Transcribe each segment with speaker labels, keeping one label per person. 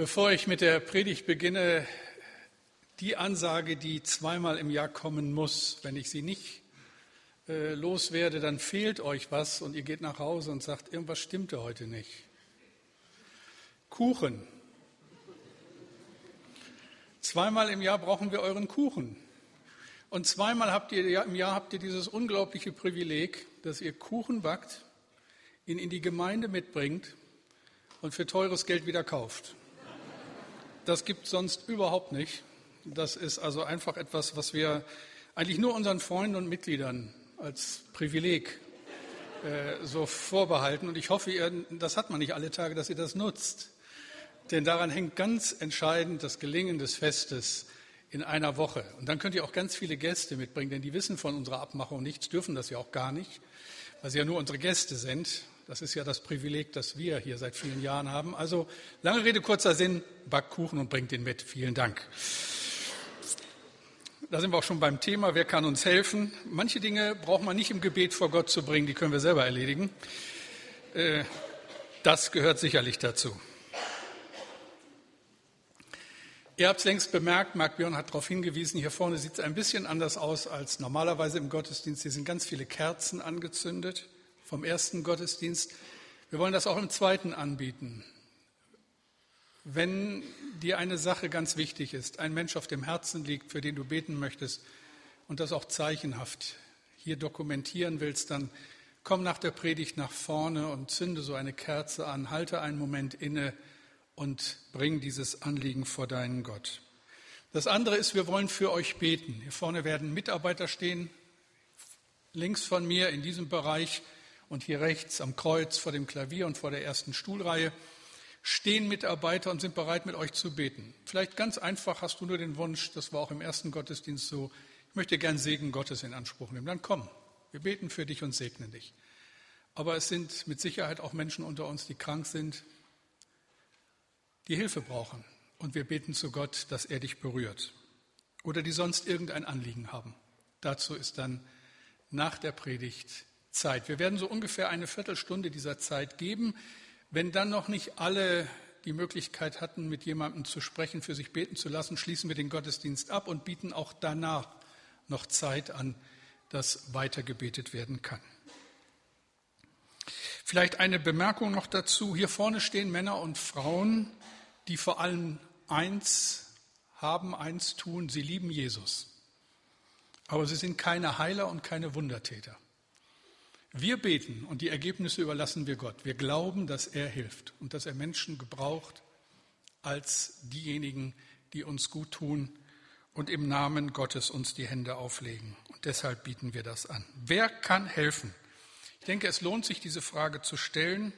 Speaker 1: Bevor ich mit der Predigt beginne, die Ansage, die zweimal im Jahr kommen muss. Wenn ich sie nicht äh, loswerde, dann fehlt euch was und ihr geht nach Hause und sagt, irgendwas stimmte heute nicht. Kuchen. Zweimal im Jahr brauchen wir euren Kuchen. Und zweimal habt ihr, im Jahr habt ihr dieses unglaubliche Privileg, dass ihr Kuchen backt, ihn in die Gemeinde mitbringt und für teures Geld wieder kauft. Das gibt es sonst überhaupt nicht. Das ist also einfach etwas, was wir eigentlich nur unseren Freunden und Mitgliedern als Privileg äh, so vorbehalten. Und ich hoffe, ihr, das hat man nicht alle Tage, dass ihr das nutzt. Denn daran hängt ganz entscheidend das Gelingen des Festes in einer Woche. Und dann könnt ihr auch ganz viele Gäste mitbringen, denn die wissen von unserer Abmachung nichts, dürfen das ja auch gar nicht, weil sie ja nur unsere Gäste sind. Das ist ja das Privileg, das wir hier seit vielen Jahren haben. Also lange Rede, kurzer Sinn, backt Kuchen und bringt ihn mit. Vielen Dank. Da sind wir auch schon beim Thema, wer kann uns helfen? Manche Dinge braucht man nicht im Gebet vor Gott zu bringen, die können wir selber erledigen. Äh, das gehört sicherlich dazu. Ihr habt es längst bemerkt, Marc Björn hat darauf hingewiesen, hier vorne sieht es ein bisschen anders aus als normalerweise im Gottesdienst. Hier sind ganz viele Kerzen angezündet vom ersten Gottesdienst. Wir wollen das auch im zweiten anbieten. Wenn dir eine Sache ganz wichtig ist, ein Mensch auf dem Herzen liegt, für den du beten möchtest und das auch zeichenhaft hier dokumentieren willst, dann komm nach der Predigt nach vorne und zünde so eine Kerze an, halte einen Moment inne und bring dieses Anliegen vor deinen Gott. Das andere ist, wir wollen für euch beten. Hier vorne werden Mitarbeiter stehen, links von mir in diesem Bereich und hier rechts am Kreuz vor dem Klavier und vor der ersten Stuhlreihe stehen Mitarbeiter und sind bereit, mit euch zu beten. Vielleicht ganz einfach hast du nur den Wunsch, das war auch im ersten Gottesdienst so, ich möchte gern Segen Gottes in Anspruch nehmen. Dann komm, wir beten für dich und segnen dich. Aber es sind mit Sicherheit auch Menschen unter uns, die krank sind, die Hilfe brauchen. Und wir beten zu Gott, dass er dich berührt. Oder die sonst irgendein Anliegen haben. Dazu ist dann nach der Predigt Zeit. Wir werden so ungefähr eine Viertelstunde dieser Zeit geben. Wenn dann noch nicht alle die Möglichkeit hatten, mit jemandem zu sprechen, für sich beten zu lassen, schließen wir den Gottesdienst ab und bieten auch danach noch Zeit an, dass weiter gebetet werden kann. Vielleicht eine Bemerkung noch dazu. Hier vorne stehen Männer und Frauen, die vor allem eins haben, eins tun, sie lieben Jesus. Aber sie sind keine Heiler und keine Wundertäter. Wir beten und die Ergebnisse überlassen wir Gott. Wir glauben, dass er hilft und dass er Menschen gebraucht als diejenigen, die uns gut tun und im Namen Gottes uns die Hände auflegen. Und deshalb bieten wir das an. Wer kann helfen? Ich denke, es lohnt sich, diese Frage zu stellen.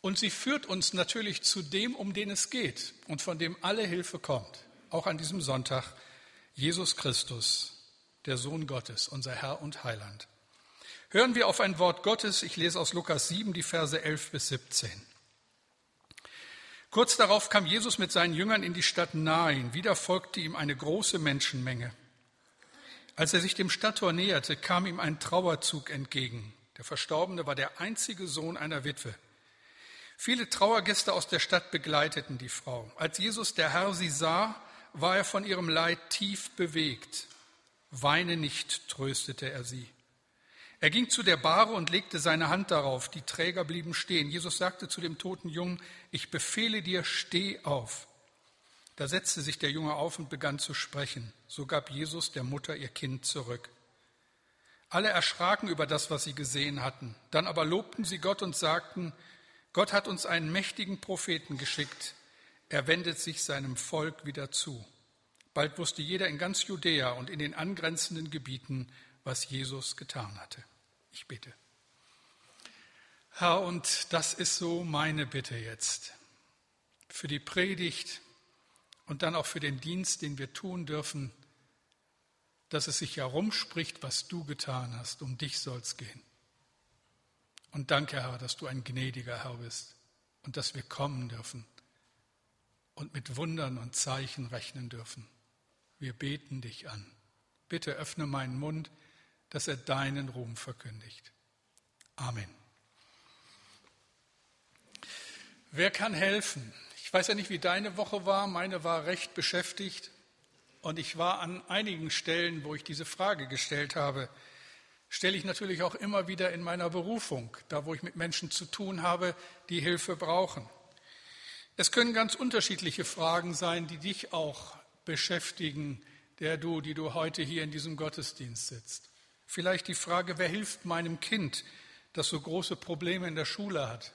Speaker 1: Und sie führt uns natürlich zu dem, um den es geht und von dem alle Hilfe kommt. Auch an diesem Sonntag Jesus Christus, der Sohn Gottes, unser Herr und Heiland. Hören wir auf ein Wort Gottes. Ich lese aus Lukas 7 die Verse 11 bis 17. Kurz darauf kam Jesus mit seinen Jüngern in die Stadt Nain. Wieder folgte ihm eine große Menschenmenge. Als er sich dem Stadttor näherte, kam ihm ein Trauerzug entgegen. Der Verstorbene war der einzige Sohn einer Witwe. Viele Trauergäste aus der Stadt begleiteten die Frau. Als Jesus der Herr sie sah, war er von ihrem Leid tief bewegt. Weine nicht, tröstete er sie. Er ging zu der Bahre und legte seine Hand darauf. Die Träger blieben stehen. Jesus sagte zu dem toten Jungen, ich befehle dir, steh auf. Da setzte sich der Junge auf und begann zu sprechen. So gab Jesus der Mutter ihr Kind zurück. Alle erschraken über das, was sie gesehen hatten. Dann aber lobten sie Gott und sagten, Gott hat uns einen mächtigen Propheten geschickt. Er wendet sich seinem Volk wieder zu. Bald wusste jeder in ganz Judäa und in den angrenzenden Gebieten, was Jesus getan hatte. Ich bitte. Herr, und das ist so meine Bitte jetzt für die Predigt und dann auch für den Dienst, den wir tun dürfen, dass es sich herumspricht, was du getan hast. Um dich soll es gehen. Und danke, Herr, dass du ein gnädiger Herr bist und dass wir kommen dürfen und mit Wundern und Zeichen rechnen dürfen. Wir beten dich an. Bitte öffne meinen Mund dass er deinen Ruhm verkündigt. Amen. Wer kann helfen? Ich weiß ja nicht, wie deine Woche war. Meine war recht beschäftigt. Und ich war an einigen Stellen, wo ich diese Frage gestellt habe, stelle ich natürlich auch immer wieder in meiner Berufung, da wo ich mit Menschen zu tun habe, die Hilfe brauchen. Es können ganz unterschiedliche Fragen sein, die dich auch beschäftigen, der du, die du heute hier in diesem Gottesdienst sitzt. Vielleicht die Frage, wer hilft meinem Kind, das so große Probleme in der Schule hat?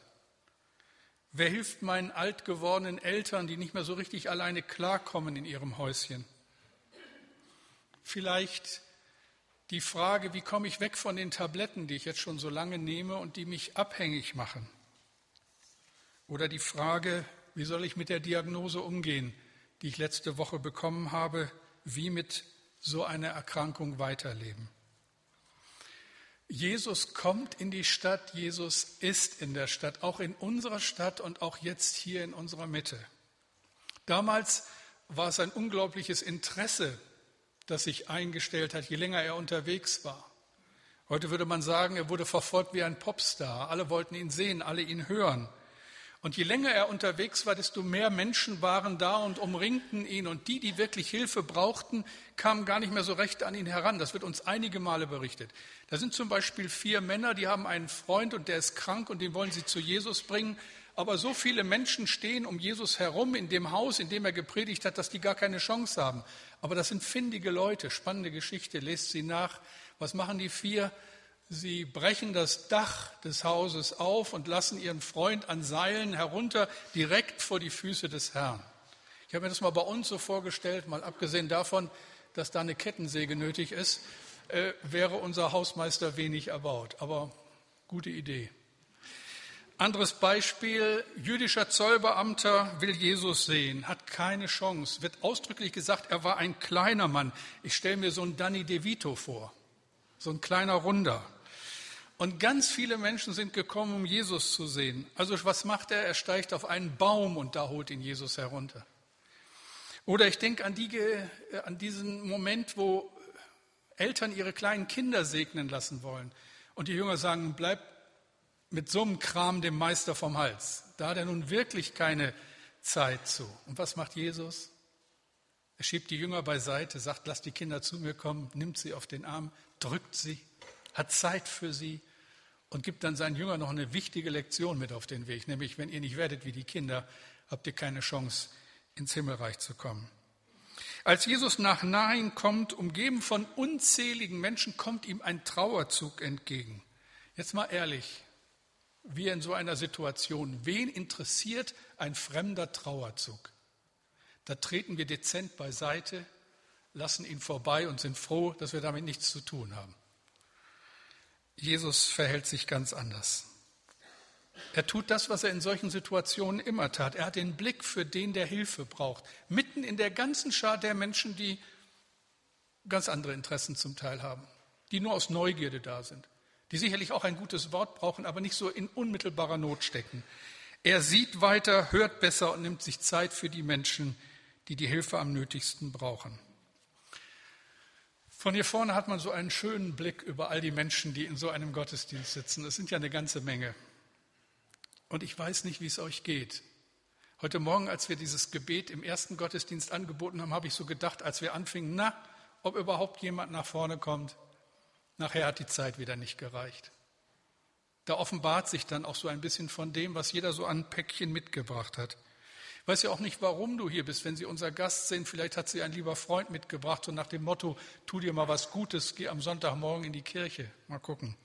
Speaker 1: Wer hilft meinen alt gewordenen Eltern, die nicht mehr so richtig alleine klarkommen in ihrem Häuschen? Vielleicht die Frage, wie komme ich weg von den Tabletten, die ich jetzt schon so lange nehme und die mich abhängig machen? Oder die Frage, wie soll ich mit der Diagnose umgehen, die ich letzte Woche bekommen habe, wie mit so einer Erkrankung weiterleben? Jesus kommt in die Stadt, Jesus ist in der Stadt, auch in unserer Stadt und auch jetzt hier in unserer Mitte. Damals war es ein unglaubliches Interesse, das sich eingestellt hat, je länger er unterwegs war. Heute würde man sagen, er wurde verfolgt wie ein Popstar. Alle wollten ihn sehen, alle ihn hören. Und je länger er unterwegs war, desto mehr Menschen waren da und umringten ihn. Und die, die wirklich Hilfe brauchten, kamen gar nicht mehr so recht an ihn heran. Das wird uns einige Male berichtet. Da sind zum Beispiel vier Männer, die haben einen Freund und der ist krank und den wollen sie zu Jesus bringen. Aber so viele Menschen stehen um Jesus herum in dem Haus, in dem er gepredigt hat, dass die gar keine Chance haben. Aber das sind findige Leute, spannende Geschichte, lest sie nach. Was machen die vier? Sie brechen das Dach des Hauses auf und lassen ihren Freund an Seilen herunter, direkt vor die Füße des Herrn. Ich habe mir das mal bei uns so vorgestellt, mal abgesehen davon, dass da eine Kettensäge nötig ist, äh, wäre unser Hausmeister wenig erbaut. Aber gute Idee. Anderes Beispiel, jüdischer Zollbeamter will Jesus sehen, hat keine Chance, wird ausdrücklich gesagt, er war ein kleiner Mann. Ich stelle mir so einen Danny DeVito vor, so ein kleiner Runder. Und ganz viele Menschen sind gekommen, um Jesus zu sehen. Also was macht er? Er steigt auf einen Baum und da holt ihn Jesus herunter. Oder ich denke an, die, äh, an diesen Moment, wo Eltern ihre kleinen Kinder segnen lassen wollen. Und die Jünger sagen, bleib mit so einem Kram dem Meister vom Hals. Da hat er nun wirklich keine Zeit zu. Und was macht Jesus? Er schiebt die Jünger beiseite, sagt, lass die Kinder zu mir kommen, nimmt sie auf den Arm, drückt sie, hat Zeit für sie und gibt dann seinen Jüngern noch eine wichtige Lektion mit auf den Weg, nämlich wenn ihr nicht werdet wie die Kinder, habt ihr keine Chance, ins Himmelreich zu kommen. Als Jesus nach Nain kommt, umgeben von unzähligen Menschen, kommt ihm ein Trauerzug entgegen. Jetzt mal ehrlich, wir in so einer Situation, wen interessiert ein fremder Trauerzug? Da treten wir dezent beiseite, lassen ihn vorbei und sind froh, dass wir damit nichts zu tun haben. Jesus verhält sich ganz anders. Er tut das, was er in solchen Situationen immer tat. Er hat den Blick für den, der Hilfe braucht. Mitten in der ganzen Schar der Menschen, die ganz andere Interessen zum Teil haben, die nur aus Neugierde da sind, die sicherlich auch ein gutes Wort brauchen, aber nicht so in unmittelbarer Not stecken. Er sieht weiter, hört besser und nimmt sich Zeit für die Menschen, die die Hilfe am nötigsten brauchen. Von hier vorne hat man so einen schönen Blick über all die Menschen, die in so einem Gottesdienst sitzen. Es sind ja eine ganze Menge. Und ich weiß nicht, wie es euch geht. Heute Morgen, als wir dieses Gebet im ersten Gottesdienst angeboten haben, habe ich so gedacht, als wir anfingen, na, ob überhaupt jemand nach vorne kommt. Nachher hat die Zeit wieder nicht gereicht. Da offenbart sich dann auch so ein bisschen von dem, was jeder so an Päckchen mitgebracht hat weiß ja auch nicht, warum du hier bist. Wenn Sie unser Gast sind, vielleicht hat sie ein lieber Freund mitgebracht, so nach dem Motto, tu dir mal was Gutes, geh am Sonntagmorgen in die Kirche. Mal gucken.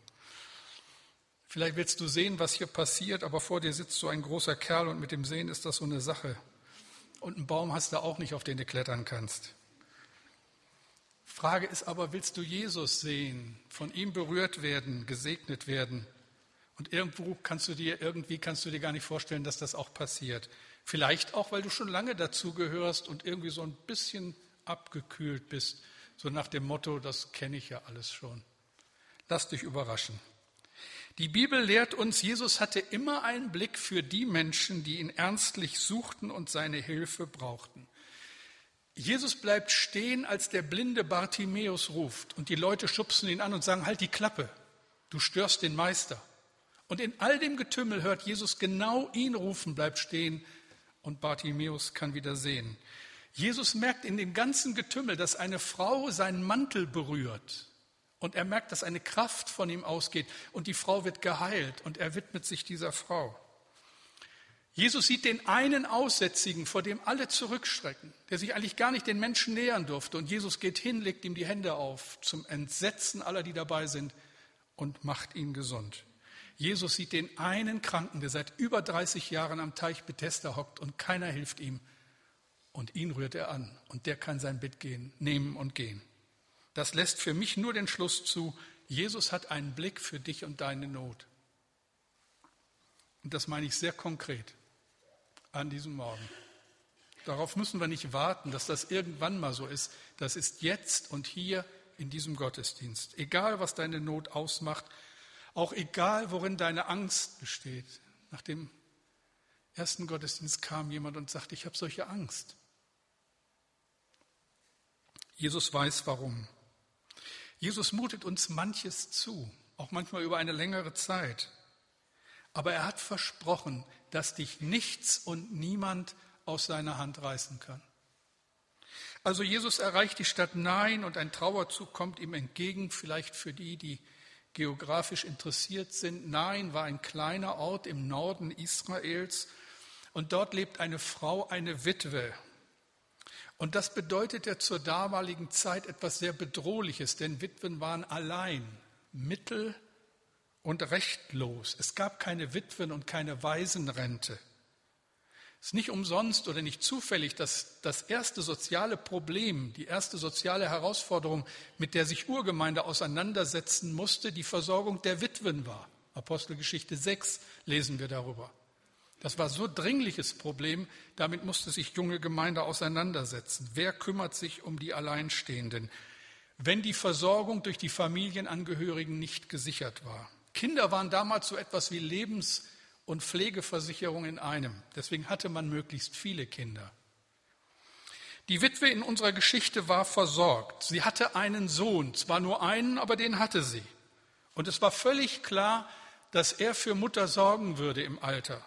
Speaker 1: Vielleicht willst du sehen, was hier passiert, aber vor dir sitzt so ein großer Kerl und mit dem Sehen ist das so eine Sache. Und einen Baum hast du auch nicht, auf den du klettern kannst. Frage ist aber, willst du Jesus sehen, von ihm berührt werden, gesegnet werden? Und irgendwo kannst du dir, irgendwie kannst du dir gar nicht vorstellen, dass das auch passiert. Vielleicht auch, weil du schon lange dazugehörst und irgendwie so ein bisschen abgekühlt bist, so nach dem Motto, das kenne ich ja alles schon. Lass dich überraschen. Die Bibel lehrt uns, Jesus hatte immer einen Blick für die Menschen, die ihn ernstlich suchten und seine Hilfe brauchten. Jesus bleibt stehen, als der blinde Bartimäus ruft und die Leute schubsen ihn an und sagen, halt die Klappe, du störst den Meister. Und in all dem Getümmel hört Jesus genau ihn rufen, bleibt stehen und Bartimäus kann wieder sehen. Jesus merkt in dem ganzen Getümmel, dass eine Frau seinen Mantel berührt. Und er merkt, dass eine Kraft von ihm ausgeht und die Frau wird geheilt und er widmet sich dieser Frau. Jesus sieht den einen Aussätzigen, vor dem alle zurückschrecken, der sich eigentlich gar nicht den Menschen nähern durfte. Und Jesus geht hin, legt ihm die Hände auf, zum Entsetzen aller, die dabei sind, und macht ihn gesund. Jesus sieht den einen Kranken, der seit über 30 Jahren am Teich Bethesda hockt und keiner hilft ihm. Und ihn rührt er an und der kann sein Bett gehen, nehmen und gehen. Das lässt für mich nur den Schluss zu, Jesus hat einen Blick für dich und deine Not. Und das meine ich sehr konkret an diesem Morgen. Darauf müssen wir nicht warten, dass das irgendwann mal so ist. Das ist jetzt und hier in diesem Gottesdienst. Egal, was deine Not ausmacht, auch egal, worin deine Angst besteht. Nach dem ersten Gottesdienst kam jemand und sagte, ich habe solche Angst. Jesus weiß warum. Jesus mutet uns manches zu, auch manchmal über eine längere Zeit. Aber er hat versprochen, dass dich nichts und niemand aus seiner Hand reißen kann. Also Jesus erreicht die Stadt Nain und ein Trauerzug kommt ihm entgegen, vielleicht für die, die geografisch interessiert sind. Nain war ein kleiner Ort im Norden Israels und dort lebt eine Frau, eine Witwe. Und das bedeutete zur damaligen Zeit etwas sehr Bedrohliches, denn Witwen waren allein, mittel- und rechtlos. Es gab keine Witwen- und keine Waisenrente. Es ist nicht umsonst oder nicht zufällig, dass das erste soziale Problem, die erste soziale Herausforderung, mit der sich Urgemeinde auseinandersetzen musste, die Versorgung der Witwen war. Apostelgeschichte 6 lesen wir darüber. Das war so dringliches Problem, damit musste sich junge Gemeinde auseinandersetzen. Wer kümmert sich um die Alleinstehenden, wenn die Versorgung durch die Familienangehörigen nicht gesichert war? Kinder waren damals so etwas wie Lebens- und Pflegeversicherung in einem. Deswegen hatte man möglichst viele Kinder. Die Witwe in unserer Geschichte war versorgt. Sie hatte einen Sohn, zwar nur einen, aber den hatte sie. Und es war völlig klar, dass er für Mutter sorgen würde im Alter.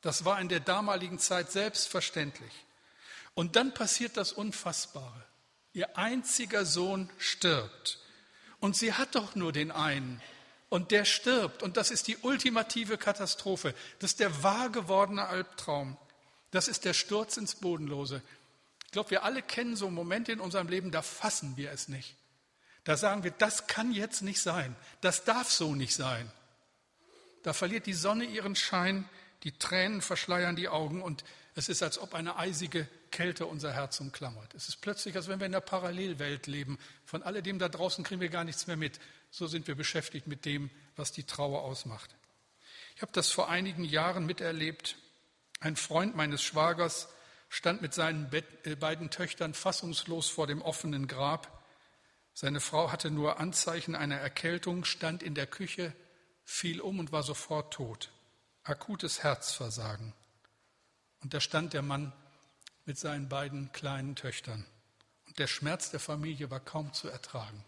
Speaker 1: Das war in der damaligen Zeit selbstverständlich. Und dann passiert das Unfassbare. Ihr einziger Sohn stirbt. Und sie hat doch nur den einen und der stirbt. Und das ist die ultimative Katastrophe. Das ist der wahr gewordene Albtraum. Das ist der Sturz ins Bodenlose. Ich glaube, wir alle kennen so Momente in unserem Leben, da fassen wir es nicht. Da sagen wir, das kann jetzt nicht sein. Das darf so nicht sein. Da verliert die Sonne ihren Schein, die Tränen verschleiern die Augen und es ist, als ob eine eisige Kälte unser Herz umklammert. Es ist plötzlich, als wenn wir in einer Parallelwelt leben. Von alledem da draußen kriegen wir gar nichts mehr mit so sind wir beschäftigt mit dem, was die Trauer ausmacht. Ich habe das vor einigen Jahren miterlebt. Ein Freund meines Schwagers stand mit seinen äh, beiden Töchtern fassungslos vor dem offenen Grab. Seine Frau hatte nur Anzeichen einer Erkältung, stand in der Küche, fiel um und war sofort tot. Akutes Herzversagen. Und da stand der Mann mit seinen beiden kleinen Töchtern. Und der Schmerz der Familie war kaum zu ertragen.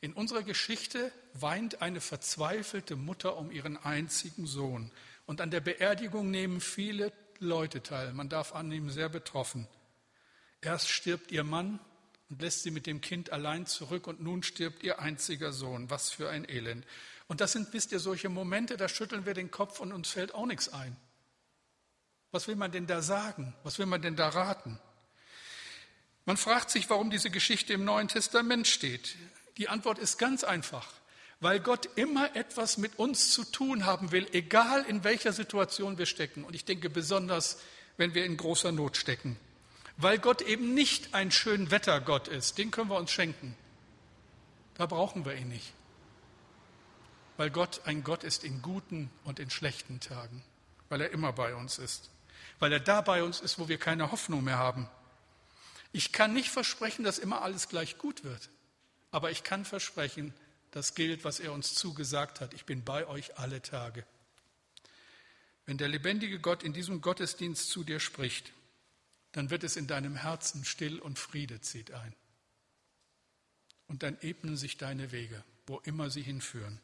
Speaker 1: In unserer Geschichte weint eine verzweifelte Mutter um ihren einzigen Sohn. Und an der Beerdigung nehmen viele Leute teil. Man darf annehmen, sehr betroffen. Erst stirbt ihr Mann und lässt sie mit dem Kind allein zurück und nun stirbt ihr einziger Sohn. Was für ein Elend. Und das sind, wisst ihr, solche Momente, da schütteln wir den Kopf und uns fällt auch nichts ein. Was will man denn da sagen? Was will man denn da raten? Man fragt sich, warum diese Geschichte im Neuen Testament steht. Die Antwort ist ganz einfach, weil Gott immer etwas mit uns zu tun haben will, egal in welcher Situation wir stecken. Und ich denke besonders, wenn wir in großer Not stecken. Weil Gott eben nicht ein Schönwettergott ist, den können wir uns schenken. Da brauchen wir ihn nicht. Weil Gott ein Gott ist in guten und in schlechten Tagen. Weil er immer bei uns ist. Weil er da bei uns ist, wo wir keine Hoffnung mehr haben. Ich kann nicht versprechen, dass immer alles gleich gut wird. Aber ich kann versprechen, das gilt, was er uns zugesagt hat. Ich bin bei euch alle Tage. Wenn der lebendige Gott in diesem Gottesdienst zu dir spricht, dann wird es in deinem Herzen still und Friede zieht ein. Und dann ebnen sich deine Wege, wo immer sie hinführen.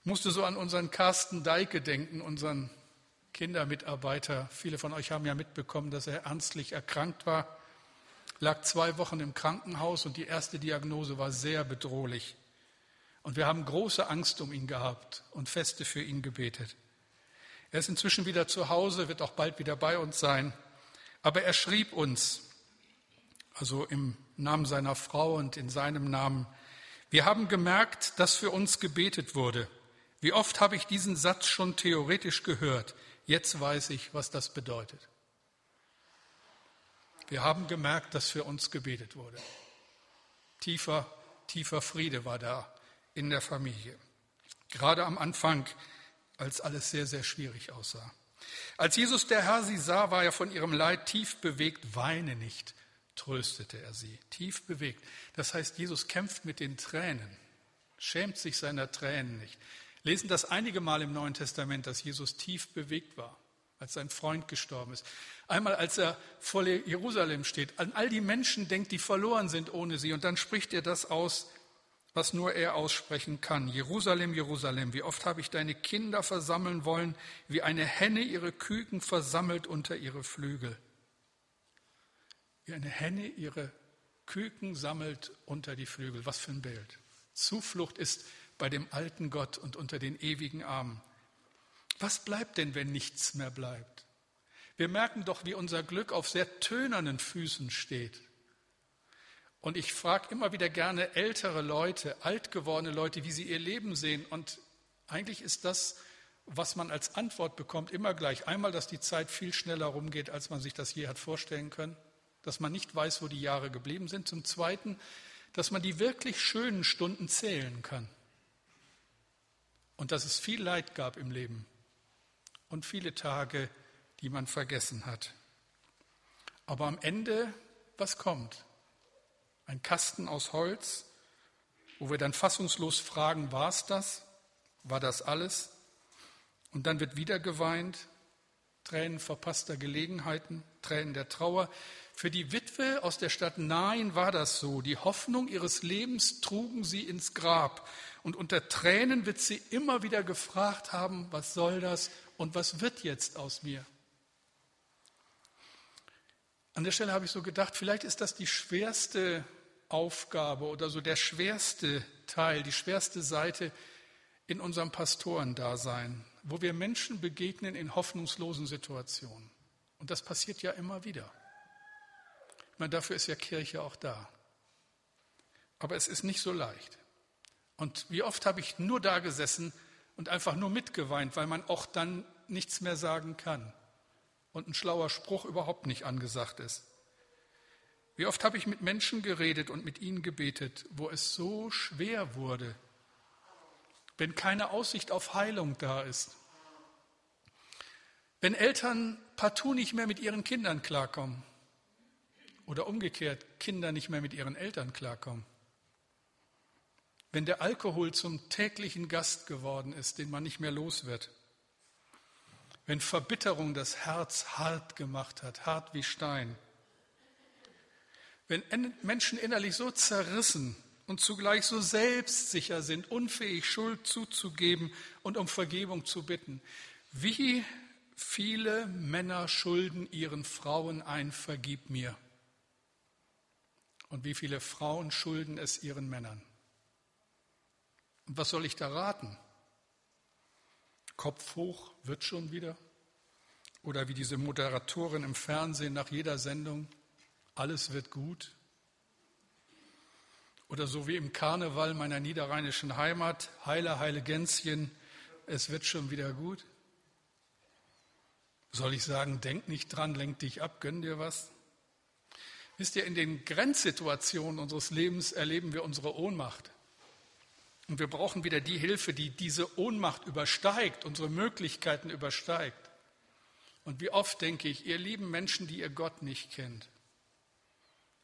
Speaker 1: Ich musste so an unseren Carsten Deike denken, unseren Kindermitarbeiter. Viele von euch haben ja mitbekommen, dass er ernstlich erkrankt war, lag zwei Wochen im Krankenhaus und die erste Diagnose war sehr bedrohlich. Und wir haben große Angst um ihn gehabt und feste für ihn gebetet. Er ist inzwischen wieder zu Hause, wird auch bald wieder bei uns sein. Aber er schrieb uns, also im Namen seiner Frau und in seinem Namen, wir haben gemerkt, dass für uns gebetet wurde. Wie oft habe ich diesen Satz schon theoretisch gehört. Jetzt weiß ich, was das bedeutet. Wir haben gemerkt, dass für uns gebetet wurde. Tiefer, tiefer Friede war da in der Familie. Gerade am Anfang, als alles sehr, sehr schwierig aussah. Als Jesus der Herr sie sah, war er von ihrem Leid tief bewegt. Weine nicht, tröstete er sie. Tief bewegt. Das heißt, Jesus kämpft mit den Tränen, schämt sich seiner Tränen nicht lesen das einige Mal im Neuen Testament, dass Jesus tief bewegt war, als sein Freund gestorben ist. Einmal, als er vor Jerusalem steht, an all die Menschen denkt, die verloren sind ohne sie. Und dann spricht er das aus, was nur er aussprechen kann. Jerusalem, Jerusalem, wie oft habe ich deine Kinder versammeln wollen, wie eine Henne ihre Küken versammelt unter ihre Flügel. Wie eine Henne ihre Küken sammelt unter die Flügel. Was für ein Bild. Zuflucht ist bei dem alten Gott und unter den ewigen Armen. Was bleibt denn, wenn nichts mehr bleibt? Wir merken doch, wie unser Glück auf sehr tönernen Füßen steht. Und ich frage immer wieder gerne ältere Leute, alt gewordene Leute, wie sie ihr Leben sehen. Und eigentlich ist das, was man als Antwort bekommt, immer gleich. Einmal, dass die Zeit viel schneller rumgeht, als man sich das je hat vorstellen können, dass man nicht weiß, wo die Jahre geblieben sind. Zum Zweiten, dass man die wirklich schönen Stunden zählen kann und dass es viel Leid gab im Leben und viele Tage, die man vergessen hat. Aber am Ende, was kommt? Ein Kasten aus Holz, wo wir dann fassungslos fragen, war es das? War das alles? Und dann wird wieder geweint, Tränen verpasster Gelegenheiten, Tränen der Trauer. Für die Witwe aus der Stadt Nain war das so. Die Hoffnung ihres Lebens trugen sie ins Grab. Und unter Tränen wird sie immer wieder gefragt haben, was soll das und was wird jetzt aus mir? An der Stelle habe ich so gedacht, vielleicht ist das die schwerste Aufgabe oder so der schwerste Teil, die schwerste Seite in unserem Pastorendasein, wo wir Menschen begegnen in hoffnungslosen Situationen. Und das passiert ja immer wieder. Ich meine, dafür ist ja Kirche auch da. Aber es ist nicht so leicht. Und wie oft habe ich nur da gesessen und einfach nur mitgeweint, weil man auch dann nichts mehr sagen kann und ein schlauer Spruch überhaupt nicht angesagt ist. Wie oft habe ich mit Menschen geredet und mit ihnen gebetet, wo es so schwer wurde, wenn keine Aussicht auf Heilung da ist. Wenn Eltern partout nicht mehr mit ihren Kindern klarkommen oder umgekehrt Kinder nicht mehr mit ihren Eltern klarkommen wenn der Alkohol zum täglichen Gast geworden ist, den man nicht mehr los wird, wenn Verbitterung das Herz hart gemacht hat, hart wie Stein, wenn Menschen innerlich so zerrissen und zugleich so selbstsicher sind, unfähig Schuld zuzugeben und um Vergebung zu bitten, wie viele Männer schulden ihren Frauen ein, vergib mir. Und wie viele Frauen schulden es ihren Männern. Und was soll ich da raten? Kopf hoch, wird schon wieder? Oder wie diese Moderatorin im Fernsehen nach jeder Sendung, alles wird gut? Oder so wie im Karneval meiner niederrheinischen Heimat, heile, heile Gänschen, es wird schon wieder gut? Soll ich sagen, denk nicht dran, lenk dich ab, gönn dir was? Wisst ihr, in den Grenzsituationen unseres Lebens erleben wir unsere Ohnmacht. Und wir brauchen wieder die Hilfe, die diese Ohnmacht übersteigt, unsere Möglichkeiten übersteigt. Und wie oft denke ich, ihr lieben Menschen, die ihr Gott nicht kennt,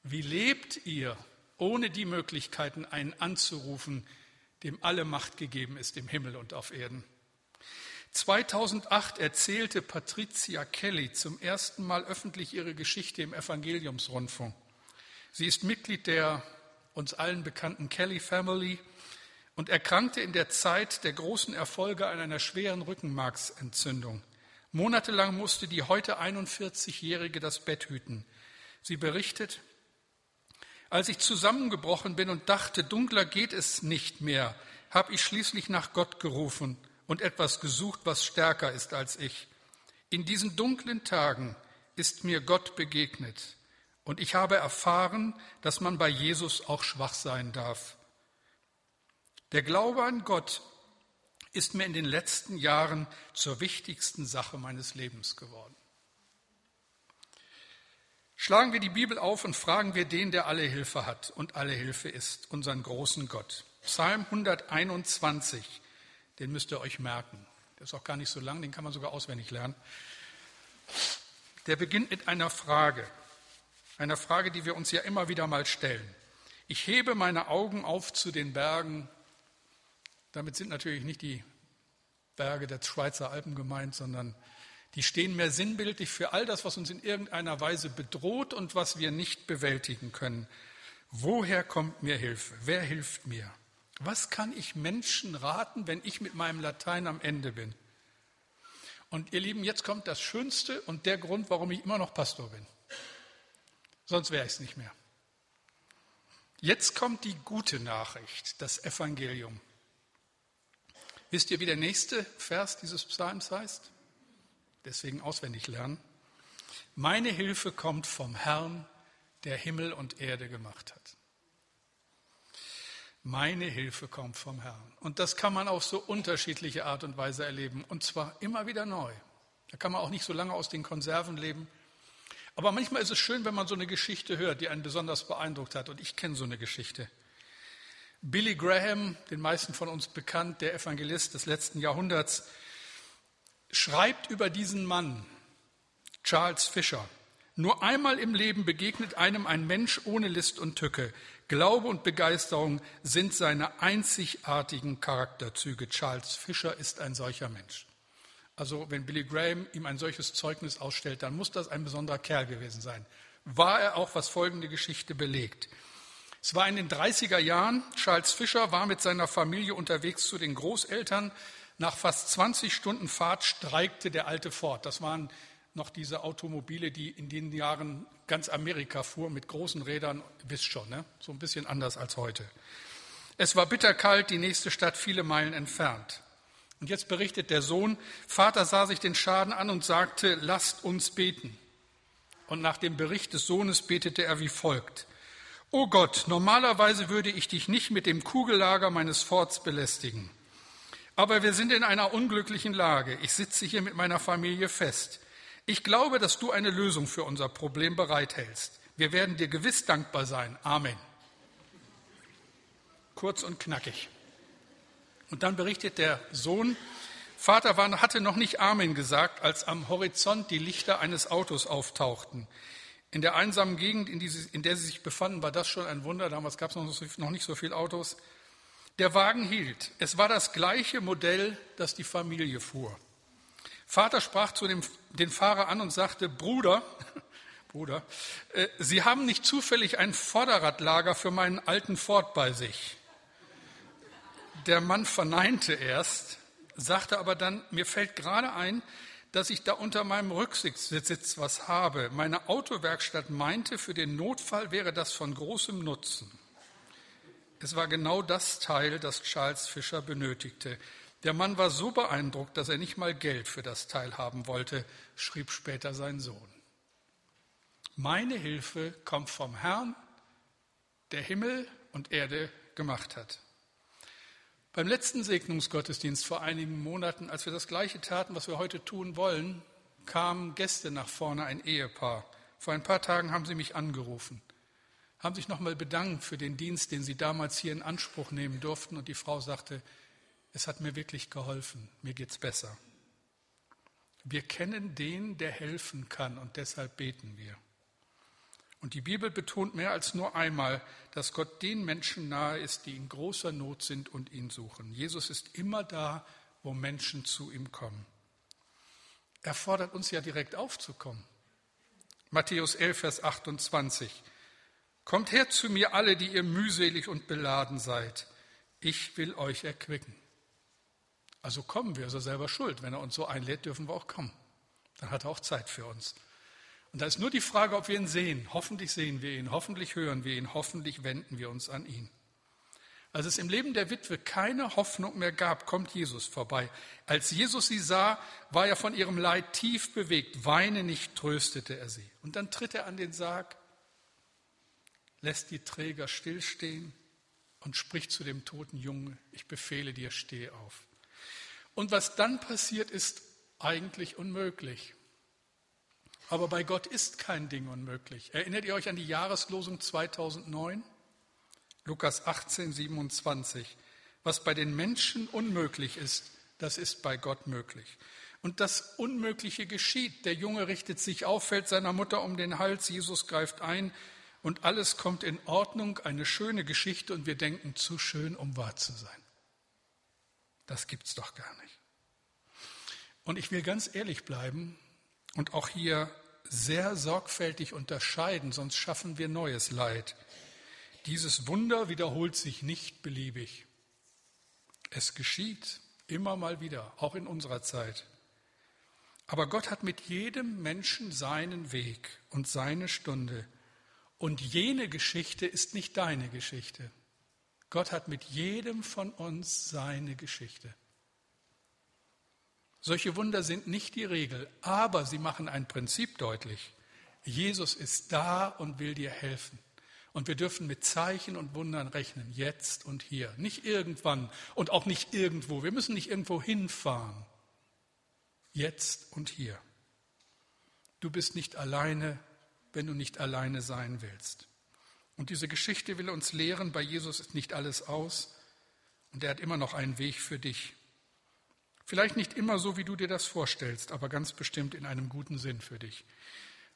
Speaker 1: wie lebt ihr, ohne die Möglichkeiten, einen anzurufen, dem alle Macht gegeben ist im Himmel und auf Erden? 2008 erzählte Patricia Kelly zum ersten Mal öffentlich ihre Geschichte im Evangeliumsrundfunk. Sie ist Mitglied der uns allen bekannten Kelly Family und erkrankte in der Zeit der großen Erfolge an einer schweren Rückenmarksentzündung. Monatelang musste die heute 41-Jährige das Bett hüten. Sie berichtet, als ich zusammengebrochen bin und dachte, dunkler geht es nicht mehr, habe ich schließlich nach Gott gerufen und etwas gesucht, was stärker ist als ich. In diesen dunklen Tagen ist mir Gott begegnet und ich habe erfahren, dass man bei Jesus auch schwach sein darf. Der Glaube an Gott ist mir in den letzten Jahren zur wichtigsten Sache meines Lebens geworden. Schlagen wir die Bibel auf und fragen wir den, der alle Hilfe hat und alle Hilfe ist, unseren großen Gott. Psalm 121, den müsst ihr euch merken. Der ist auch gar nicht so lang, den kann man sogar auswendig lernen. Der beginnt mit einer Frage, einer Frage, die wir uns ja immer wieder mal stellen. Ich hebe meine Augen auf zu den Bergen. Damit sind natürlich nicht die Berge der Schweizer Alpen gemeint, sondern die stehen mehr sinnbildlich für all das, was uns in irgendeiner Weise bedroht und was wir nicht bewältigen können. Woher kommt mir Hilfe? Wer hilft mir? Was kann ich Menschen raten, wenn ich mit meinem Latein am Ende bin? Und ihr Lieben, jetzt kommt das Schönste und der Grund, warum ich immer noch Pastor bin. Sonst wäre ich es nicht mehr. Jetzt kommt die gute Nachricht, das Evangelium. Wisst ihr, wie der nächste Vers dieses Psalms heißt? deswegen auswendig lernen. Meine Hilfe kommt vom Herrn, der Himmel und Erde gemacht hat. Meine Hilfe kommt vom Herrn. Und das kann man auf so unterschiedliche Art und Weise erleben. Und zwar immer wieder neu. Da kann man auch nicht so lange aus den Konserven leben. Aber manchmal ist es schön, wenn man so eine Geschichte hört, die einen besonders beeindruckt hat. Und ich kenne so eine Geschichte. Billy Graham, den meisten von uns bekannt, der Evangelist des letzten Jahrhunderts, schreibt über diesen Mann, Charles Fisher. Nur einmal im Leben begegnet einem ein Mensch ohne List und Tücke. Glaube und Begeisterung sind seine einzigartigen Charakterzüge. Charles Fisher ist ein solcher Mensch. Also wenn Billy Graham ihm ein solches Zeugnis ausstellt, dann muss das ein besonderer Kerl gewesen sein. War er auch, was folgende Geschichte belegt. Es war in den 30er Jahren. Charles Fisher war mit seiner Familie unterwegs zu den Großeltern nach fast 20 Stunden Fahrt streikte der alte Ford. Das waren noch diese Automobile, die in den Jahren ganz Amerika fuhren mit großen Rädern, wisst schon, ne? so ein bisschen anders als heute. Es war bitterkalt, die nächste Stadt viele Meilen entfernt. Und jetzt berichtet der Sohn, Vater sah sich den Schaden an und sagte, lasst uns beten. Und nach dem Bericht des Sohnes betete er wie folgt. O Gott, normalerweise würde ich dich nicht mit dem Kugellager meines Forts belästigen. Aber wir sind in einer unglücklichen Lage. Ich sitze hier mit meiner Familie fest. Ich glaube, dass du eine Lösung für unser Problem bereithältst. Wir werden dir gewiss dankbar sein. Amen. Kurz und knackig. Und dann berichtet der Sohn, Vater hatte noch nicht Amen gesagt, als am Horizont die Lichter eines Autos auftauchten. In der einsamen Gegend, in, die, in der sie sich befanden, war das schon ein Wunder. Damals gab es noch nicht so viele Autos. Der Wagen hielt. Es war das gleiche Modell, das die Familie fuhr. Vater sprach zu dem, den Fahrer an und sagte, Bruder, Bruder, äh, Sie haben nicht zufällig ein Vorderradlager für meinen alten Ford bei sich. Der Mann verneinte erst, sagte aber dann, mir fällt gerade ein, dass ich da unter meinem Rücksitz was habe. Meine Autowerkstatt meinte, für den Notfall wäre das von großem Nutzen. Es war genau das Teil, das Charles Fischer benötigte. Der Mann war so beeindruckt, dass er nicht mal Geld für das Teil haben wollte, schrieb später sein Sohn. Meine Hilfe kommt vom Herrn, der Himmel und Erde gemacht hat. Beim letzten Segnungsgottesdienst vor einigen Monaten, als wir das Gleiche taten, was wir heute tun wollen, kamen Gäste nach vorne, ein Ehepaar. Vor ein paar Tagen haben sie mich angerufen haben sich nochmal bedankt für den Dienst, den sie damals hier in Anspruch nehmen durften. Und die Frau sagte, es hat mir wirklich geholfen, mir geht's besser. Wir kennen den, der helfen kann und deshalb beten wir. Und die Bibel betont mehr als nur einmal, dass Gott den Menschen nahe ist, die in großer Not sind und ihn suchen. Jesus ist immer da, wo Menschen zu ihm kommen. Er fordert uns ja direkt aufzukommen. Matthäus 11, Vers 28. Kommt her zu mir alle, die ihr mühselig und beladen seid. Ich will euch erquicken. Also kommen wir, so selber schuld. Wenn er uns so einlädt, dürfen wir auch kommen. dann hat er auch Zeit für uns. Und da ist nur die Frage, ob wir ihn sehen. Hoffentlich sehen wir ihn, hoffentlich hören wir ihn, hoffentlich wenden wir uns an ihn. Als es im Leben der Witwe keine Hoffnung mehr gab, kommt Jesus vorbei. Als Jesus sie sah, war er von ihrem Leid tief bewegt. Weine nicht, tröstete er sie. Und dann tritt er an den Sarg, lässt die Träger stillstehen und spricht zu dem toten Jungen, ich befehle dir, steh auf. Und was dann passiert, ist eigentlich unmöglich. Aber bei Gott ist kein Ding unmöglich. Erinnert ihr euch an die Jahreslosung 2009? Lukas 18, 27. Was bei den Menschen unmöglich ist, das ist bei Gott möglich. Und das Unmögliche geschieht. Der Junge richtet sich auf, fällt seiner Mutter um den Hals, Jesus greift ein und alles kommt in Ordnung, eine schöne Geschichte und wir denken, zu schön, um wahr zu sein. Das gibt's doch gar nicht. Und ich will ganz ehrlich bleiben und auch hier sehr sorgfältig unterscheiden, sonst schaffen wir neues Leid. Dieses Wunder wiederholt sich nicht beliebig. Es geschieht immer mal wieder, auch in unserer Zeit. Aber Gott hat mit jedem Menschen seinen Weg und seine Stunde. Und jene Geschichte ist nicht deine Geschichte. Gott hat mit jedem von uns seine Geschichte. Solche Wunder sind nicht die Regel, aber sie machen ein Prinzip deutlich. Jesus ist da und will dir helfen. Und wir dürfen mit Zeichen und Wundern rechnen, jetzt und hier. Nicht irgendwann und auch nicht irgendwo. Wir müssen nicht irgendwo hinfahren. Jetzt und hier. Du bist nicht alleine, wenn du nicht alleine sein willst. Und diese Geschichte will uns lehren, bei Jesus ist nicht alles aus und er hat immer noch einen Weg für dich. Vielleicht nicht immer so, wie du dir das vorstellst, aber ganz bestimmt in einem guten Sinn für dich.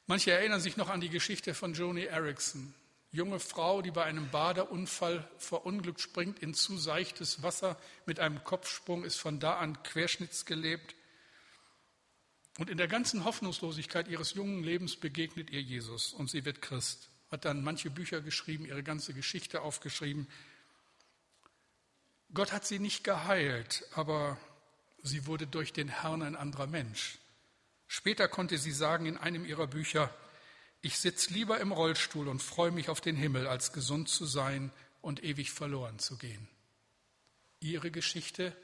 Speaker 1: Manche erinnern sich noch an die Geschichte von Joni Erickson, junge Frau, die bei einem Badeunfall verunglückt, springt in zu seichtes Wasser mit einem Kopfsprung, ist von da an querschnittsgelebt. Und in der ganzen Hoffnungslosigkeit ihres jungen Lebens begegnet ihr Jesus und sie wird Christ. Hat dann manche Bücher geschrieben, ihre ganze Geschichte aufgeschrieben. Gott hat sie nicht geheilt, aber Sie wurde durch den Herrn ein anderer Mensch. Später konnte sie sagen in einem ihrer Bücher, ich sitze lieber im Rollstuhl und freue mich auf den Himmel, als gesund zu sein und ewig verloren zu gehen. Ihre Geschichte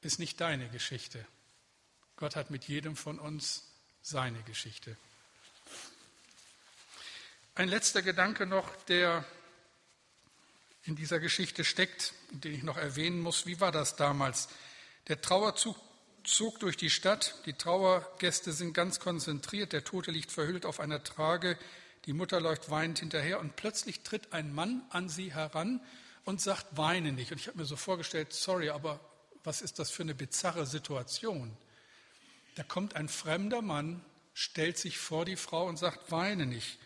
Speaker 1: ist nicht deine Geschichte. Gott hat mit jedem von uns seine Geschichte. Ein letzter Gedanke noch, der in dieser Geschichte steckt, den ich noch erwähnen muss. Wie war das damals? Der Trauerzug zog durch die Stadt. Die Trauergäste sind ganz konzentriert. Der Tote liegt verhüllt auf einer Trage. Die Mutter läuft weinend hinterher und plötzlich tritt ein Mann an sie heran und sagt, weine nicht. Und ich habe mir so vorgestellt, sorry, aber was ist das für eine bizarre Situation? Da kommt ein fremder Mann, stellt sich vor die Frau und sagt, weine nicht.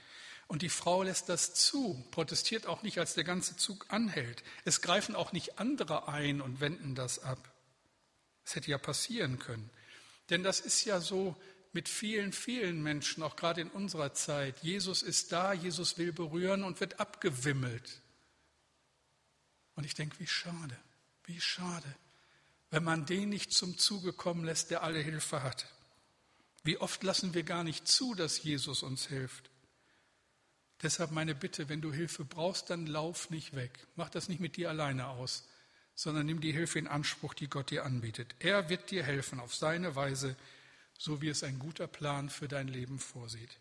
Speaker 1: Und die Frau lässt das zu, protestiert auch nicht, als der ganze Zug anhält. Es greifen auch nicht andere ein und wenden das ab. Es hätte ja passieren können. Denn das ist ja so mit vielen, vielen Menschen, auch gerade in unserer Zeit. Jesus ist da, Jesus will berühren und wird abgewimmelt. Und ich denke, wie schade, wie schade, wenn man den nicht zum Zuge kommen lässt, der alle Hilfe hat. Wie oft lassen wir gar nicht zu, dass Jesus uns hilft. Deshalb meine Bitte, wenn du Hilfe brauchst, dann lauf nicht weg. Mach das nicht mit dir alleine aus sondern nimm die Hilfe in Anspruch, die Gott dir anbietet. Er wird dir helfen auf seine Weise, so wie es ein guter Plan für dein Leben vorsieht.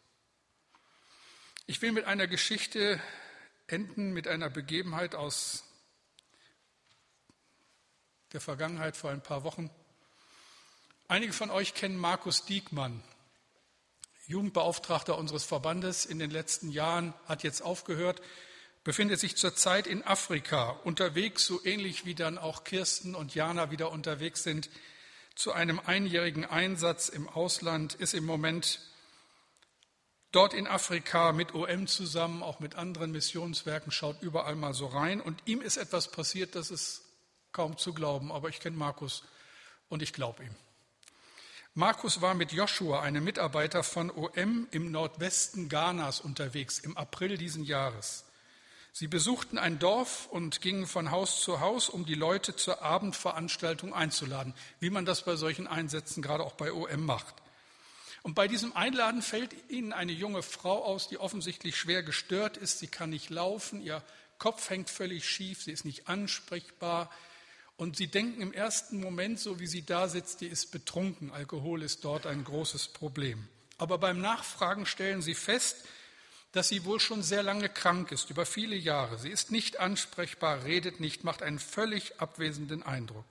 Speaker 1: Ich will mit einer Geschichte enden, mit einer Begebenheit aus der Vergangenheit vor ein paar Wochen. Einige von euch kennen Markus Diekmann, Jugendbeauftragter unseres Verbandes in den letzten Jahren, hat jetzt aufgehört, befindet sich zurzeit in Afrika unterwegs, so ähnlich wie dann auch Kirsten und Jana wieder unterwegs sind, zu einem einjährigen Einsatz im Ausland, ist im Moment dort in Afrika mit OM zusammen, auch mit anderen Missionswerken, schaut überall mal so rein. Und ihm ist etwas passiert, das ist kaum zu glauben, aber ich kenne Markus und ich glaube ihm. Markus war mit Joshua, einem Mitarbeiter von OM, im Nordwesten Ghanas unterwegs im April diesen Jahres. Sie besuchten ein Dorf und gingen von Haus zu Haus, um die Leute zur Abendveranstaltung einzuladen, wie man das bei solchen Einsätzen gerade auch bei OM macht. Und bei diesem Einladen fällt ihnen eine junge Frau aus, die offensichtlich schwer gestört ist. Sie kann nicht laufen, ihr Kopf hängt völlig schief, sie ist nicht ansprechbar. Und sie denken im ersten Moment, so wie sie da sitzt, die ist betrunken. Alkohol ist dort ein großes Problem. Aber beim Nachfragen stellen sie fest, dass sie wohl schon sehr lange krank ist, über viele Jahre. Sie ist nicht ansprechbar, redet nicht, macht einen völlig abwesenden Eindruck.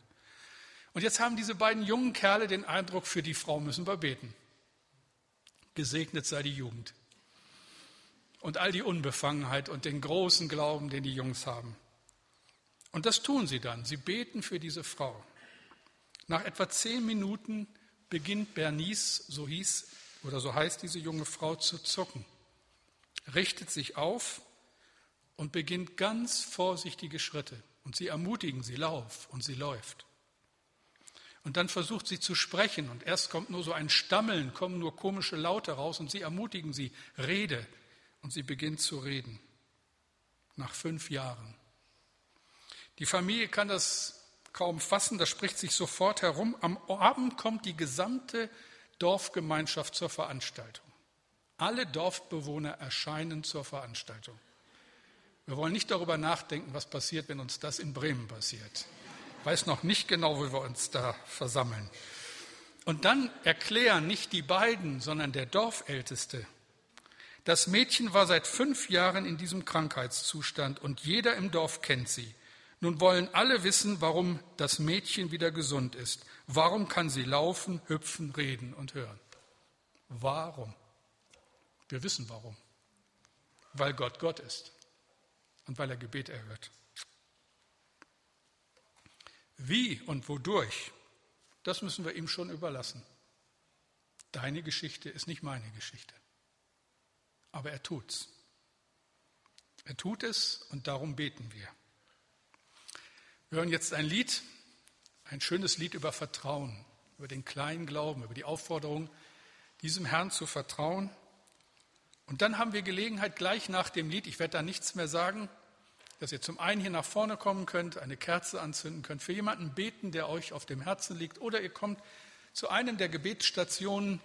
Speaker 1: Und jetzt haben diese beiden jungen Kerle den Eindruck, für die Frau müssen wir beten. Gesegnet sei die Jugend. Und all die Unbefangenheit und den großen Glauben, den die Jungs haben. Und das tun sie dann. Sie beten für diese Frau. Nach etwa zehn Minuten beginnt Bernice, so hieß oder so heißt diese junge Frau, zu zucken richtet sich auf und beginnt ganz vorsichtige Schritte. Und sie ermutigen sie, lauf, und sie läuft. Und dann versucht sie zu sprechen und erst kommt nur so ein Stammeln, kommen nur komische Laute raus und sie ermutigen sie, rede. Und sie beginnt zu reden. Nach fünf Jahren. Die Familie kann das kaum fassen, das spricht sich sofort herum. Am Abend kommt die gesamte Dorfgemeinschaft zur Veranstaltung. Alle Dorfbewohner erscheinen zur Veranstaltung. Wir wollen nicht darüber nachdenken, was passiert, wenn uns das in Bremen passiert. Ich weiß noch nicht genau, wo wir uns da versammeln. Und dann erklären nicht die beiden, sondern der Dorfälteste, das Mädchen war seit fünf Jahren in diesem Krankheitszustand und jeder im Dorf kennt sie. Nun wollen alle wissen, warum das Mädchen wieder gesund ist. Warum kann sie laufen, hüpfen, reden und hören? Warum? Wir wissen warum. Weil Gott Gott ist und weil er Gebet erhört. Wie und wodurch, das müssen wir ihm schon überlassen. Deine Geschichte ist nicht meine Geschichte. Aber er tut's. Er tut es und darum beten wir. Wir hören jetzt ein Lied, ein schönes Lied über Vertrauen, über den kleinen Glauben, über die Aufforderung, diesem Herrn zu vertrauen. Und dann haben wir Gelegenheit, gleich nach dem Lied, ich werde da nichts mehr sagen, dass ihr zum einen hier nach vorne kommen könnt, eine Kerze anzünden könnt, für jemanden beten, der euch auf dem Herzen liegt, oder ihr kommt zu einem der Gebetsstationen,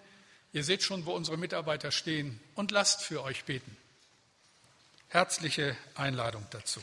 Speaker 1: ihr seht schon, wo unsere Mitarbeiter stehen, und lasst für euch beten. Herzliche Einladung dazu.